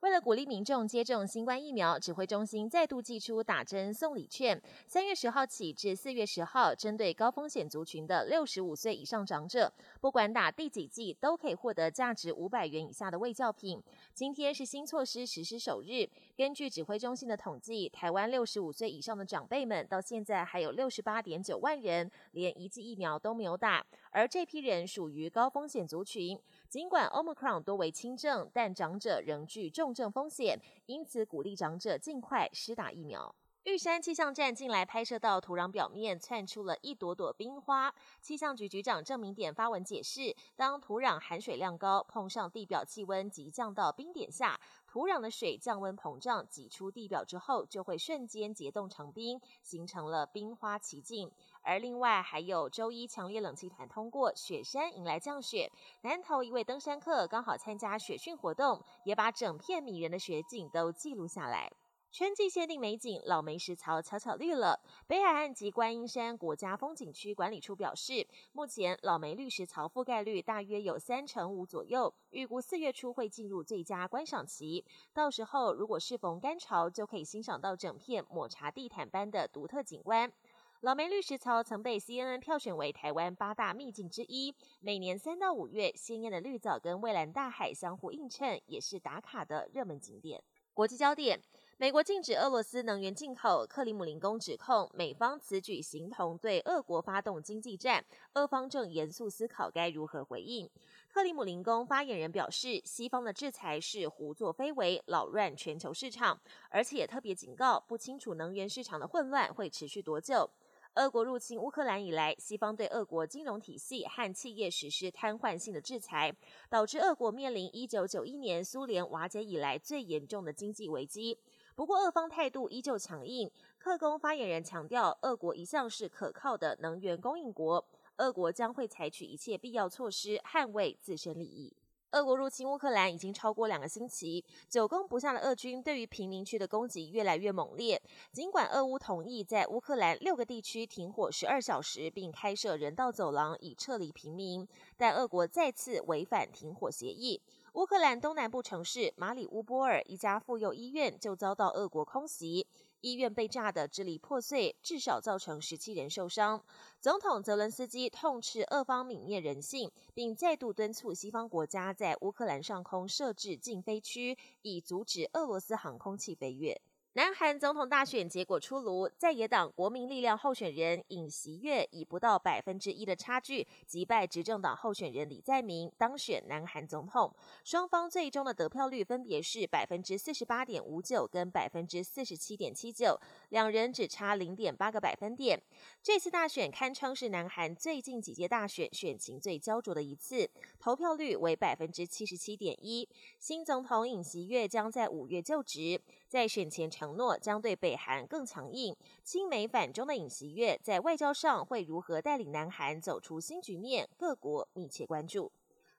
为了鼓励民众接种新冠疫苗，指挥中心再度寄出打针送礼券。三月十号起至四月十号，针对高风险族群的六十五岁以上长者，不管打第几剂，都可以获得价值五百元以下的卫教品。今天是新措施实施首日，根据指挥中心的统计，台湾六十五岁以上的长辈们到现在还有六十八点九万人连一剂疫苗都没有打，而这批人属于高风险族群。尽管 Omicron 多为轻症，但长者仍具重重症风险，因此鼓励长者尽快施打疫苗。玉山气象站近来拍摄到土壤表面窜出了一朵朵冰花。气象局局长郑明典发文解释，当土壤含水量高，碰上地表气温即降到冰点下，土壤的水降温膨胀挤出地表之后，就会瞬间结冻成冰，形成了冰花奇境。而另外还有周一强烈冷气团通过，雪山迎来降雪。南投一位登山客刚好参加雪训活动，也把整片迷人的雪景都记录下来。春季限定美景，老梅石槽悄悄绿了。北海岸及观音山国家风景区管理处表示，目前老梅绿石槽覆盖率大约有三成五左右，预估四月初会进入最佳观赏期。到时候如果适逢干潮，就可以欣赏到整片抹茶地毯般的独特景观。老梅绿石槽曾被 CNN 票选为台湾八大秘境之一，每年三到五月，鲜艳的绿藻跟蔚蓝大海相互映衬，也是打卡的热门景点。国际焦点。美国禁止俄罗斯能源进口，克里姆林宫指控美方此举形同对俄国发动经济战，俄方正严肃思考该如何回应。克里姆林宫发言人表示，西方的制裁是胡作非为，扰乱全球市场，而且也特别警告，不清楚能源市场的混乱会持续多久。俄国入侵乌克兰以来，西方对俄国金融体系和企业实施瘫痪性的制裁，导致俄国面临一九九一年苏联瓦解以来最严重的经济危机。不过，俄方态度依旧强硬。克宫发言人强调，俄国一向是可靠的能源供应国，俄国将会采取一切必要措施捍卫自身利益。俄国入侵乌克兰已经超过两个星期，久攻不下的俄军对于平民区的攻击越来越猛烈。尽管俄乌同意在乌克兰六个地区停火十二小时，并开设人道走廊以撤离平民，但俄国再次违反停火协议。乌克兰东南部城市马里乌波尔一家妇幼医院就遭到俄国空袭，医院被炸得支离破碎，至少造成十七人受伤。总统泽伦斯基痛斥俄方泯灭人性，并再度敦促西方国家在乌克兰上空设置禁飞区，以阻止俄罗斯航空器飞越。南韩总统大选结果出炉，在野党国民力量候选人尹锡悦以不到百分之一的差距击败执政党候选人李在明，当选南韩总统。双方最终的得票率分别是百分之四十八点五九跟百分之四十七点七九，两人只差零点八个百分点。这次大选堪称是南韩最近几届大选选情最焦灼的一次，投票率为百分之七十七点一。新总统尹锡悦将在五月就职，在选前承诺将对北韩更强硬。亲美反中的尹锡悦在外交上会如何带领南韩走出新局面？各国密切关注。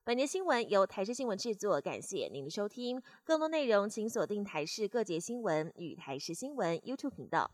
本节新闻由台视新闻制作，感谢您的收听。更多内容请锁定台视各节新闻与台视新闻 YouTube 频道。